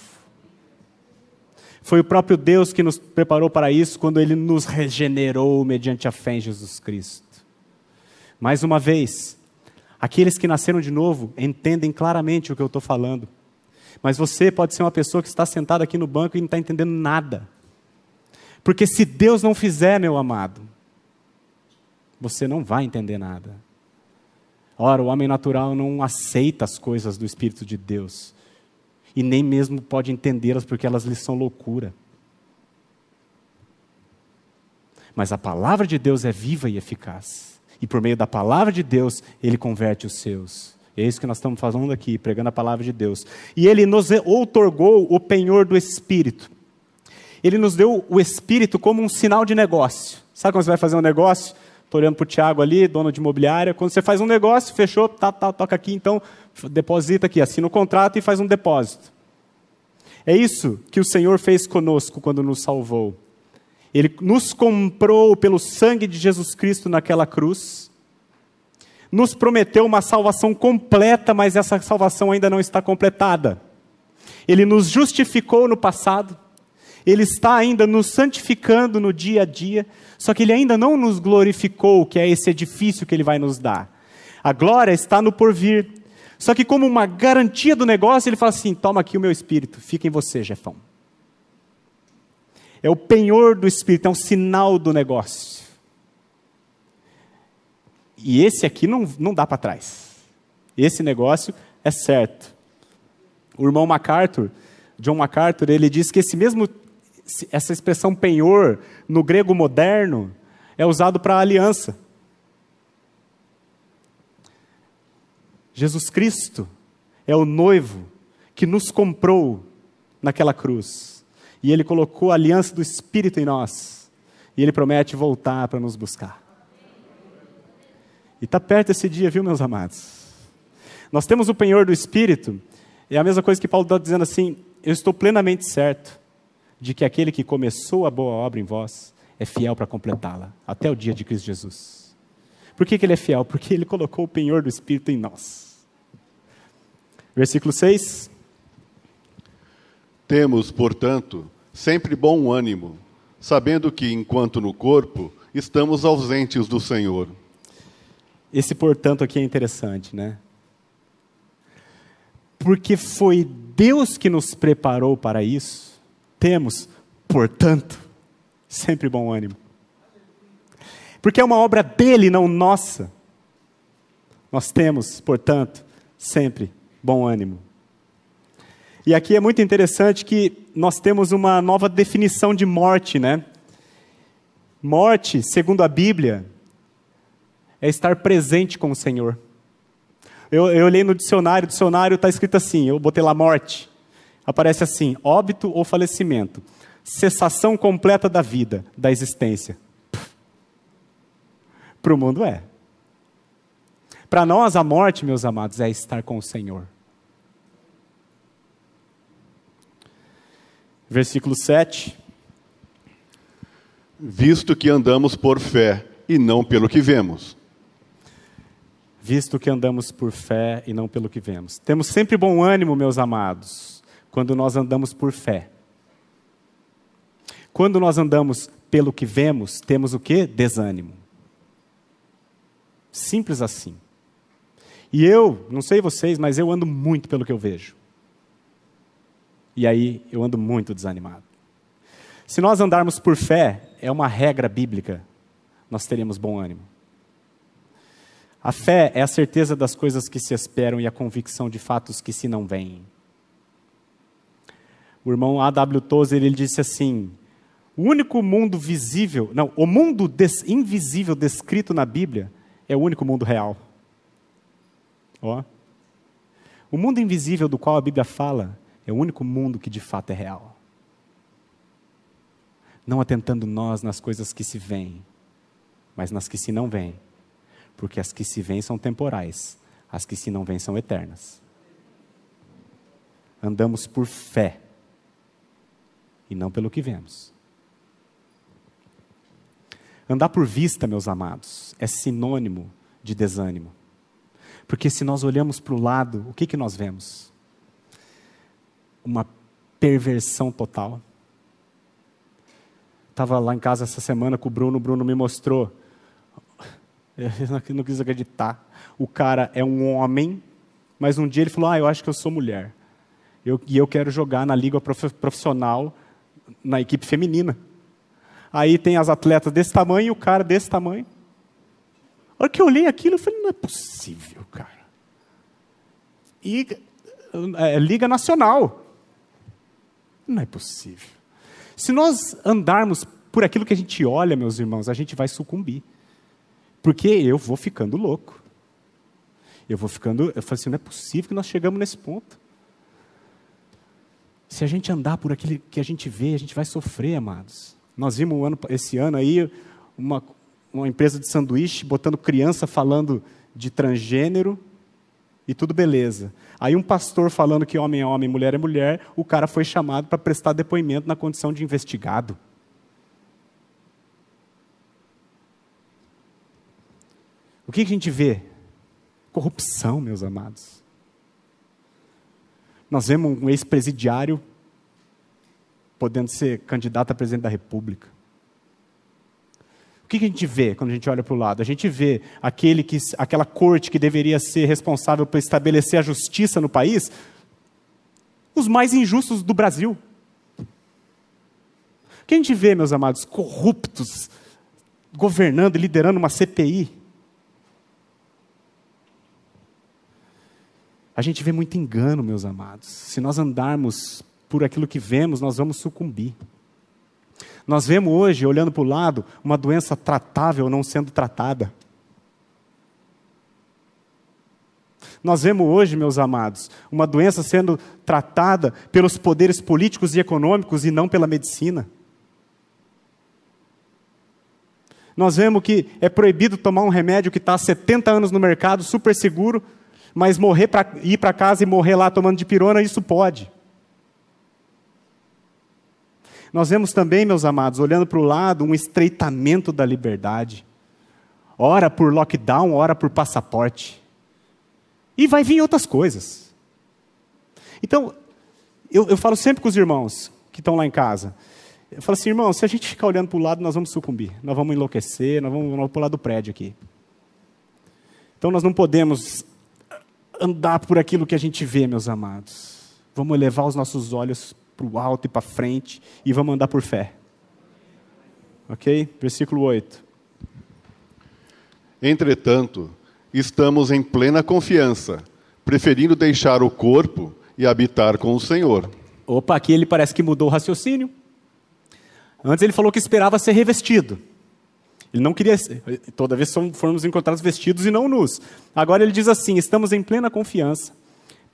Foi o próprio Deus que nos preparou para isso quando Ele nos regenerou mediante a fé em Jesus Cristo. Mais uma vez, aqueles que nasceram de novo entendem claramente o que eu estou falando. Mas você pode ser uma pessoa que está sentada aqui no banco e não está entendendo nada. Porque se Deus não fizer, meu amado, você não vai entender nada. Ora, o homem natural não aceita as coisas do Espírito de Deus. E nem mesmo pode entendê-las porque elas lhe são loucura. Mas a palavra de Deus é viva e eficaz. E por meio da palavra de Deus, ele converte os seus. É isso que nós estamos falando aqui, pregando a palavra de Deus. E ele nos outorgou o penhor do Espírito. Ele nos deu o Espírito como um sinal de negócio. Sabe quando você vai fazer um negócio? Estou olhando para o Tiago ali, dono de imobiliária. Quando você faz um negócio, fechou, tá, tá, toca aqui, então deposita aqui, assina o contrato e faz um depósito. É isso que o Senhor fez conosco quando nos salvou. Ele nos comprou pelo sangue de Jesus Cristo naquela cruz nos prometeu uma salvação completa, mas essa salvação ainda não está completada. Ele nos justificou no passado, ele está ainda nos santificando no dia a dia, só que ele ainda não nos glorificou, que é esse edifício que ele vai nos dar. A glória está no porvir. Só que, como uma garantia do negócio, ele fala assim: toma aqui o meu espírito, fica em você, Jefão. É o penhor do espírito, é um sinal do negócio. E esse aqui não, não dá para trás. Esse negócio é certo. O irmão MacArthur, John MacArthur, ele diz que esse mesmo, essa expressão penhor, no grego moderno, é usado para aliança. Jesus Cristo é o noivo que nos comprou naquela cruz. E ele colocou a aliança do Espírito em nós. E ele promete voltar para nos buscar. E está perto esse dia, viu, meus amados? Nós temos o penhor do Espírito, é a mesma coisa que Paulo está dizendo assim: eu estou plenamente certo de que aquele que começou a boa obra em vós é fiel para completá-la, até o dia de Cristo Jesus. Por que, que ele é fiel? Porque ele colocou o penhor do Espírito em nós. Versículo 6. Temos, portanto, sempre bom ânimo, sabendo que, enquanto no corpo, estamos ausentes do Senhor. Esse portanto aqui é interessante, né? Porque foi Deus que nos preparou para isso, temos, portanto, sempre bom ânimo. Porque é uma obra dele, não nossa. Nós temos, portanto, sempre bom ânimo. E aqui é muito interessante que nós temos uma nova definição de morte, né? Morte, segundo a Bíblia, é estar presente com o Senhor. Eu, eu olhei no dicionário, o dicionário está escrito assim, eu botei lá morte. Aparece assim, óbito ou falecimento. Cessação completa da vida, da existência. Para o mundo é. Para nós, a morte, meus amados, é estar com o Senhor. Versículo 7. Visto que andamos por fé e não pelo que vemos visto que andamos por fé e não pelo que vemos. Temos sempre bom ânimo, meus amados, quando nós andamos por fé. Quando nós andamos pelo que vemos, temos o que? Desânimo. Simples assim. E eu, não sei vocês, mas eu ando muito pelo que eu vejo. E aí eu ando muito desanimado. Se nós andarmos por fé, é uma regra bíblica, nós teremos bom ânimo. A fé é a certeza das coisas que se esperam e a convicção de fatos que se não veem. O irmão A.W. Tozer ele disse assim: o único mundo visível, não, o mundo des, invisível descrito na Bíblia é o único mundo real. Ó. O mundo invisível do qual a Bíblia fala é o único mundo que de fato é real. Não atentando nós nas coisas que se veem, mas nas que se não veem porque as que se veem são temporais, as que se não veem são eternas. Andamos por fé e não pelo que vemos. Andar por vista, meus amados, é sinônimo de desânimo. Porque se nós olhamos para o lado, o que, que nós vemos? Uma perversão total. Estava lá em casa essa semana com o Bruno, o Bruno me mostrou eu não quis acreditar. O cara é um homem, mas um dia ele falou: Ah, eu acho que eu sou mulher. Eu, e eu quero jogar na liga profissional, na equipe feminina. Aí tem as atletas desse tamanho e o cara desse tamanho. A hora que eu olhei aquilo, eu falei: Não é possível, cara. E é, Liga Nacional. Não é possível. Se nós andarmos por aquilo que a gente olha, meus irmãos, a gente vai sucumbir. Porque eu vou ficando louco. Eu vou ficando. Eu falei assim: não é possível que nós chegamos nesse ponto. Se a gente andar por aquilo que a gente vê, a gente vai sofrer, amados. Nós vimos um ano, esse ano aí uma, uma empresa de sanduíche botando criança falando de transgênero e tudo beleza. Aí um pastor falando que homem é homem, mulher é mulher, o cara foi chamado para prestar depoimento na condição de investigado. O que a gente vê? Corrupção, meus amados. Nós vemos um ex-presidiário podendo ser candidato a presidente da República. O que a gente vê quando a gente olha para o lado? A gente vê aquele que, aquela corte que deveria ser responsável por estabelecer a justiça no país, os mais injustos do Brasil. O que a gente vê, meus amados? Corruptos, governando e liderando uma CPI. A gente vê muito engano, meus amados. Se nós andarmos por aquilo que vemos, nós vamos sucumbir. Nós vemos hoje, olhando para o lado, uma doença tratável não sendo tratada. Nós vemos hoje, meus amados, uma doença sendo tratada pelos poderes políticos e econômicos e não pela medicina. Nós vemos que é proibido tomar um remédio que está há 70 anos no mercado, super seguro, Mas morrer pra, ir para casa e morrer lá tomando de pirona, isso pode. Nós vemos também, meus amados, olhando para o lado, um estreitamento da liberdade. Ora por lockdown, ora por passaporte. E vai vir outras coisas. Então, eu, eu falo sempre com os irmãos que estão lá em casa. Eu falo assim, irmão, se a gente ficar olhando para o lado, nós vamos sucumbir. Nós vamos enlouquecer, nós vamos, vamos pular do prédio aqui. Então nós não podemos andar por aquilo que a gente vê, meus amados. Vamos elevar os nossos olhos para o alto e para frente e vamos andar por fé. Ok? Versículo 8. Entretanto, estamos em plena confiança, preferindo deixar o corpo e habitar com o Senhor. Opa, aqui ele parece que mudou o raciocínio. Antes ele falou que esperava ser revestido. Ele não queria, toda vez fomos encontrados vestidos e não nus. Agora ele diz assim: estamos em plena confiança,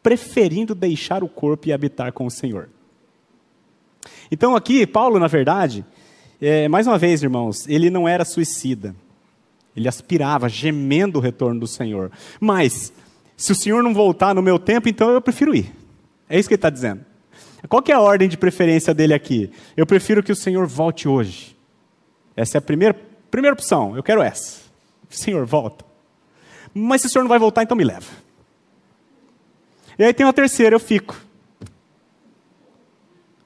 preferindo deixar o corpo e habitar com o Senhor. Então aqui, Paulo, na verdade, é, mais uma vez, irmãos, ele não era suicida. Ele aspirava, gemendo o retorno do Senhor. Mas, se o Senhor não voltar no meu tempo, então eu prefiro ir. É isso que ele está dizendo. Qual é a ordem de preferência dele aqui? Eu prefiro que o Senhor volte hoje. Essa é a primeira, primeira opção. Eu quero essa. Senhor, volta. Mas se o Senhor não vai voltar, então me leva. E aí tem uma terceira, eu fico.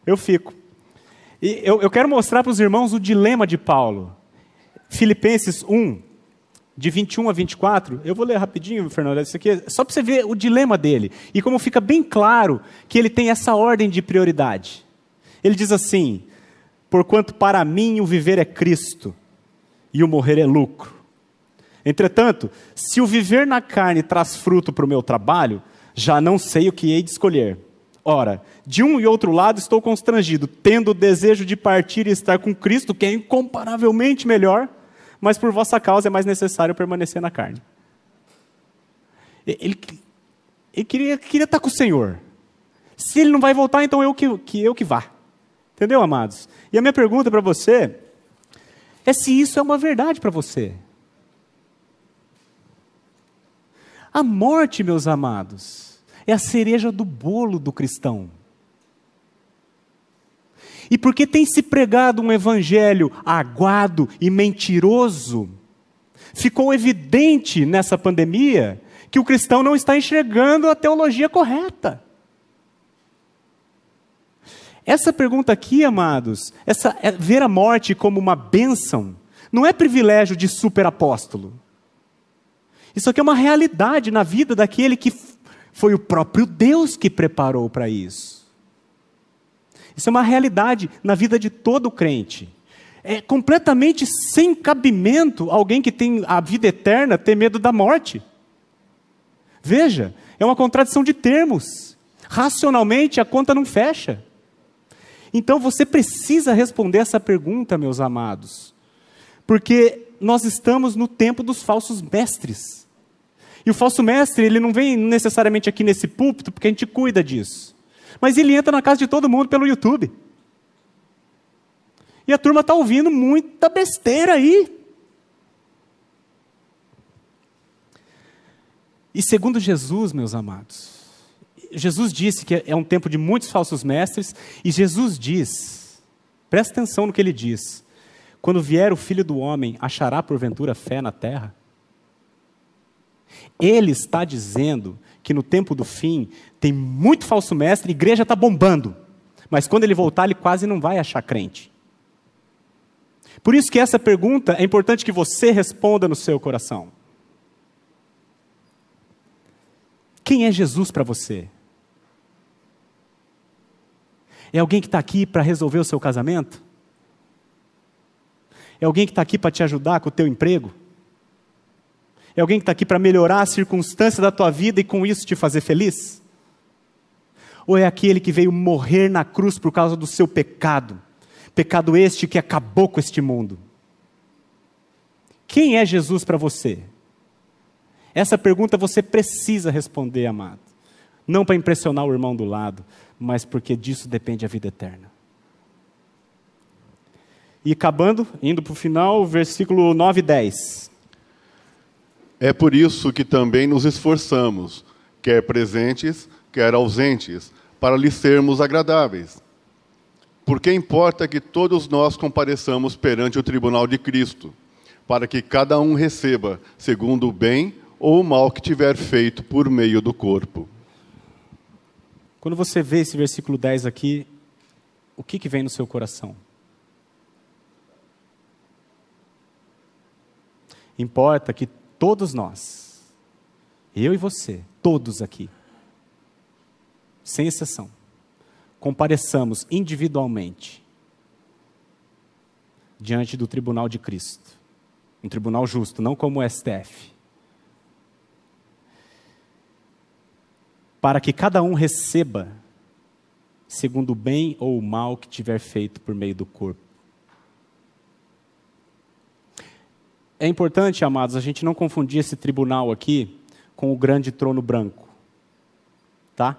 Eu fico. E eu, eu quero mostrar para os irmãos o dilema de Paulo. Filipenses 1, de 21 a 24, eu vou ler rapidinho, Fernando, isso aqui só para você ver o dilema dele. E como fica bem claro que ele tem essa ordem de prioridade. Ele diz assim: Porquanto para mim o viver é Cristo e o morrer é lucro. Entretanto, se o viver na carne traz fruto para o meu trabalho, já não sei o que hei de escolher. Ora, de um e outro lado estou constrangido, tendo o desejo de partir e estar com Cristo, que é incomparavelmente melhor, mas por vossa causa é mais necessário permanecer na carne. Ele, ele queria, queria estar com o Senhor. Se ele não vai voltar, então eu que, que eu que vá. Entendeu, amados? E a minha pergunta para você é se isso é uma verdade para você. A morte, meus amados, é a cereja do bolo do cristão. E porque tem se pregado um evangelho aguado e mentiroso, ficou evidente nessa pandemia que o cristão não está enxergando a teologia correta. Essa pergunta aqui, amados, essa é, ver a morte como uma bênção, não é privilégio de superapóstolo. Isso aqui é uma realidade na vida daquele que foi o próprio Deus que preparou para isso. Isso é uma realidade na vida de todo crente. É completamente sem cabimento alguém que tem a vida eterna ter medo da morte. Veja, é uma contradição de termos. Racionalmente a conta não fecha. Então você precisa responder essa pergunta, meus amados, porque nós estamos no tempo dos falsos mestres. E o falso mestre, ele não vem necessariamente aqui nesse púlpito, porque a gente cuida disso. Mas ele entra na casa de todo mundo pelo YouTube. E a turma está ouvindo muita besteira aí. E segundo Jesus, meus amados, Jesus disse que é um tempo de muitos falsos mestres, e Jesus diz, presta atenção no que ele diz: quando vier o filho do homem, achará porventura fé na terra? Ele está dizendo que no tempo do fim tem muito falso mestre, a igreja está bombando. Mas quando ele voltar, ele quase não vai achar crente. Por isso que essa pergunta é importante que você responda no seu coração. Quem é Jesus para você? É alguém que está aqui para resolver o seu casamento? É alguém que está aqui para te ajudar com o teu emprego? É alguém que está aqui para melhorar a circunstância da tua vida e com isso te fazer feliz? Ou é aquele que veio morrer na cruz por causa do seu pecado? Pecado este que acabou com este mundo. Quem é Jesus para você? Essa pergunta você precisa responder, amado. Não para impressionar o irmão do lado, mas porque disso depende a vida eterna. E acabando, indo para o final, versículo 9 e 10. É por isso que também nos esforçamos, quer presentes, quer ausentes, para lhe sermos agradáveis. Porque importa que todos nós compareçamos perante o tribunal de Cristo, para que cada um receba segundo o bem ou o mal que tiver feito por meio do corpo. Quando você vê esse versículo 10 aqui, o que, que vem no seu coração? Importa que todos nós, eu e você, todos aqui, sem exceção, compareçamos individualmente diante do tribunal de Cristo. Um tribunal justo, não como o STF. Para que cada um receba segundo o bem ou o mal que tiver feito por meio do corpo. É importante, amados, a gente não confundir esse tribunal aqui com o grande trono branco. Tá?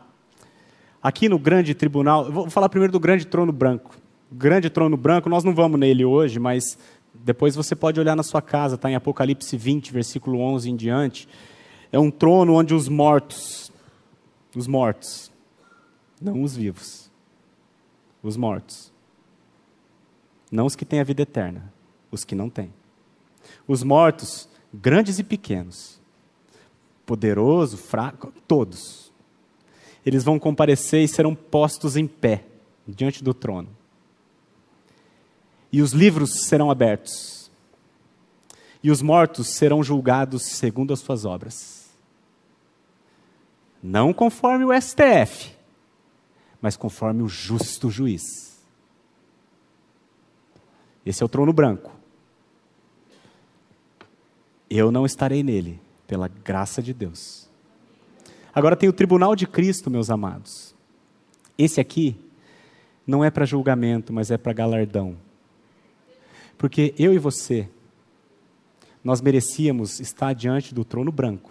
Aqui no grande tribunal, vou falar primeiro do grande trono branco. O grande trono branco, nós não vamos nele hoje, mas depois você pode olhar na sua casa, está em Apocalipse 20, versículo 11 em diante. É um trono onde os mortos, os mortos, não os vivos, os mortos, não os que têm a vida eterna, os que não têm os mortos, grandes e pequenos, poderoso, fraco, todos. Eles vão comparecer e serão postos em pé diante do trono. E os livros serão abertos. E os mortos serão julgados segundo as suas obras. Não conforme o STF, mas conforme o justo juiz. Esse é o trono branco. Eu não estarei nele, pela graça de Deus. Agora tem o tribunal de Cristo, meus amados. Esse aqui não é para julgamento, mas é para galardão. Porque eu e você, nós merecíamos estar diante do trono branco.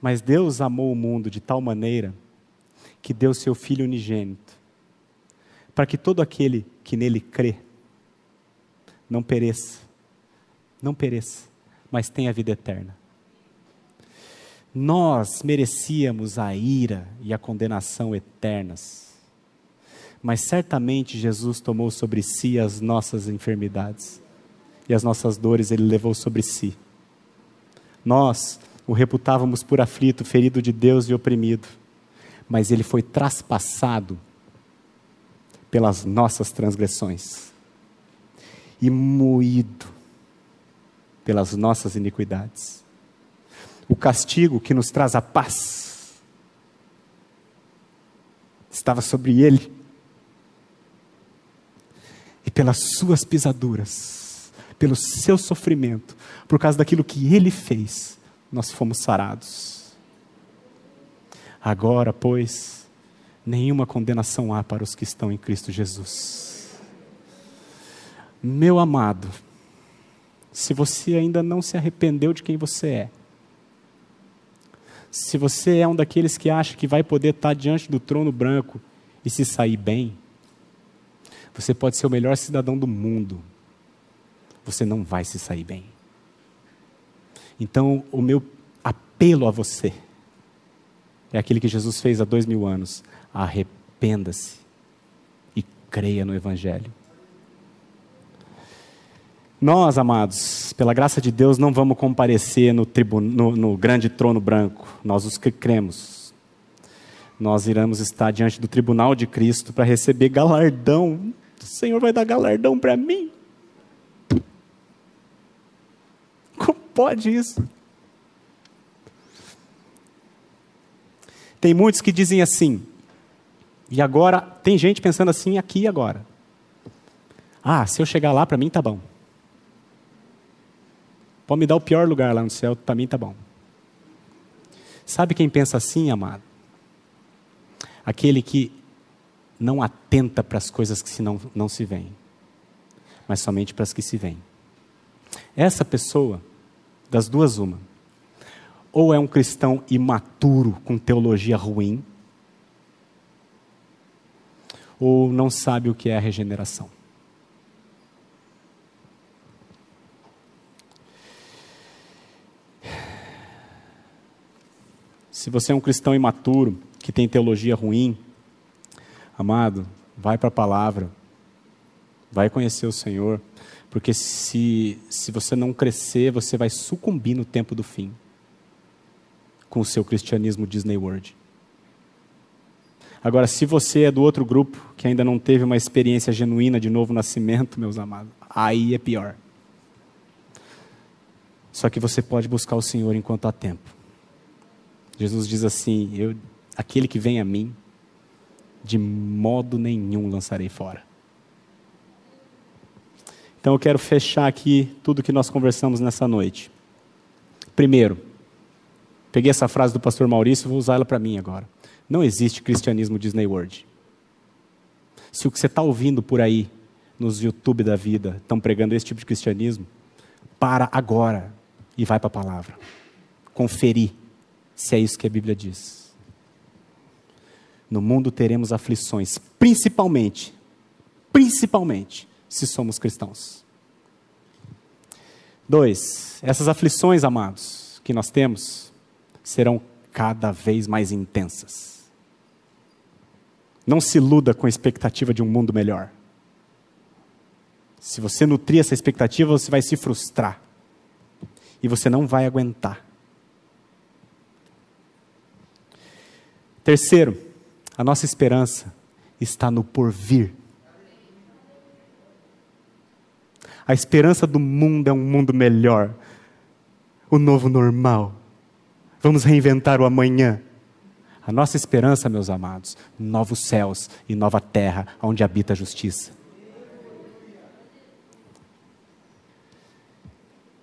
Mas Deus amou o mundo de tal maneira que deu seu Filho unigênito, para que todo aquele que nele crê não pereça, não pereça, mas tenha vida eterna. Nós merecíamos a ira e a condenação eternas, mas certamente Jesus tomou sobre si as nossas enfermidades e as nossas dores ele levou sobre si. Nós o reputávamos por aflito, ferido de Deus e oprimido, mas ele foi traspassado pelas nossas transgressões e moído pelas nossas iniquidades. O castigo que nos traz a paz estava sobre ele. E pelas suas pisaduras, pelo seu sofrimento, por causa daquilo que ele fez, nós fomos sarados. Agora, pois, nenhuma condenação há para os que estão em Cristo Jesus. Meu amado, se você ainda não se arrependeu de quem você é, se você é um daqueles que acha que vai poder estar diante do trono branco e se sair bem, você pode ser o melhor cidadão do mundo, você não vai se sair bem. Então, o meu apelo a você é aquele que Jesus fez há dois mil anos: arrependa-se e creia no Evangelho. Nós, amados, pela graça de Deus, não vamos comparecer no, no, no grande trono branco, nós os que cremos. Nós iremos estar diante do tribunal de Cristo para receber galardão. O Senhor vai dar galardão para mim. Como pode isso? Tem muitos que dizem assim, e agora, tem gente pensando assim aqui e agora. Ah, se eu chegar lá, para mim tá bom. Pode me dar o pior lugar lá no céu, para mim tá bom. Sabe quem pensa assim, amado? Aquele que não atenta para as coisas que se não, não se veem, mas somente para as que se veem. Essa pessoa, das duas, uma. Ou é um cristão imaturo com teologia ruim, ou não sabe o que é a regeneração. Se você é um cristão imaturo, que tem teologia ruim, amado, vai para a palavra, vai conhecer o Senhor, porque se, se você não crescer, você vai sucumbir no tempo do fim com o seu cristianismo Disney World. Agora, se você é do outro grupo, que ainda não teve uma experiência genuína de novo nascimento, meus amados, aí é pior. Só que você pode buscar o Senhor enquanto há tempo. Jesus diz assim: eu, aquele que vem a mim, de modo nenhum lançarei fora. Então eu quero fechar aqui tudo que nós conversamos nessa noite. Primeiro, peguei essa frase do pastor Maurício e vou usar ela para mim agora. Não existe cristianismo Disney World. Se o que você está ouvindo por aí, nos YouTube da vida, estão pregando esse tipo de cristianismo, para agora e vai para a palavra. Conferir se é isso que a Bíblia diz. No mundo teremos aflições, principalmente, principalmente, se somos cristãos. Dois, essas aflições, amados, que nós temos, serão cada vez mais intensas. Não se iluda com a expectativa de um mundo melhor. Se você nutrir essa expectativa, você vai se frustrar. E você não vai aguentar. Terceiro, a nossa esperança está no porvir. A esperança do mundo é um mundo melhor, o novo normal. Vamos reinventar o amanhã. A nossa esperança, meus amados, novos céus e nova terra, onde habita a justiça.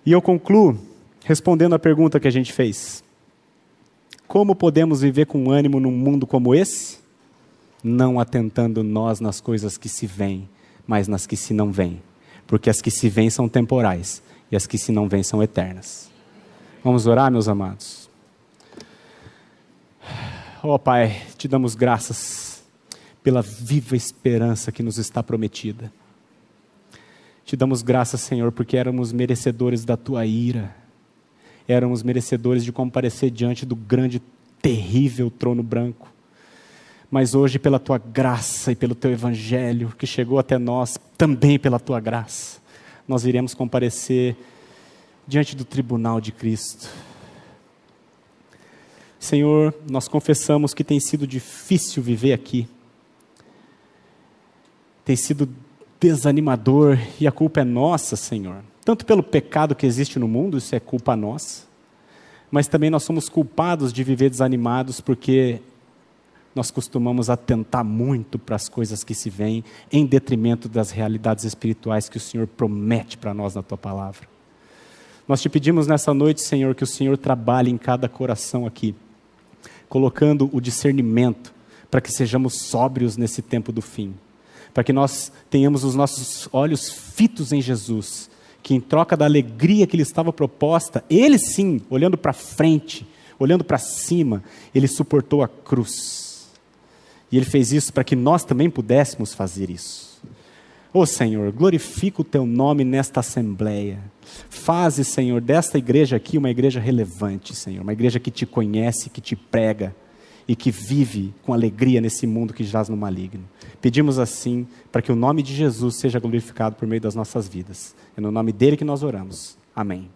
E eu concluo respondendo a pergunta que a gente fez. Como podemos viver com ânimo num mundo como esse? Não atentando nós nas coisas que se veem, mas nas que se não veem. Porque as que se veem são temporais e as que se não veem são eternas. Vamos orar, meus amados? Oh, Pai, te damos graças pela viva esperança que nos está prometida. Te damos graças, Senhor, porque éramos merecedores da tua ira éramos merecedores de comparecer diante do grande, terrível trono branco. Mas hoje, pela tua graça e pelo teu evangelho que chegou até nós, também pela tua graça, nós iremos comparecer diante do tribunal de Cristo. Senhor, nós confessamos que tem sido difícil viver aqui, tem sido desanimador e a culpa é nossa, Senhor. Tanto pelo pecado que existe no mundo, isso é culpa nossa, mas também nós somos culpados de viver desanimados porque nós costumamos atentar muito para as coisas que se veem, em detrimento das realidades espirituais que o Senhor promete para nós na tua palavra. Nós te pedimos nessa noite, Senhor, que o Senhor trabalhe em cada coração aqui, colocando o discernimento para que sejamos sóbrios nesse tempo do fim, para que nós tenhamos os nossos olhos fitos em Jesus que em troca da alegria que lhe estava proposta, ele sim, olhando para frente, olhando para cima, ele suportou a cruz. E ele fez isso para que nós também pudéssemos fazer isso. Ô oh, Senhor, glorifica o teu nome nesta assembleia. Faze, Senhor, desta igreja aqui uma igreja relevante, Senhor, uma igreja que te conhece, que te prega e que vive com alegria nesse mundo que jaz no maligno. Pedimos assim para que o nome de Jesus seja glorificado por meio das nossas vidas. É no nome dele que nós oramos. Amém.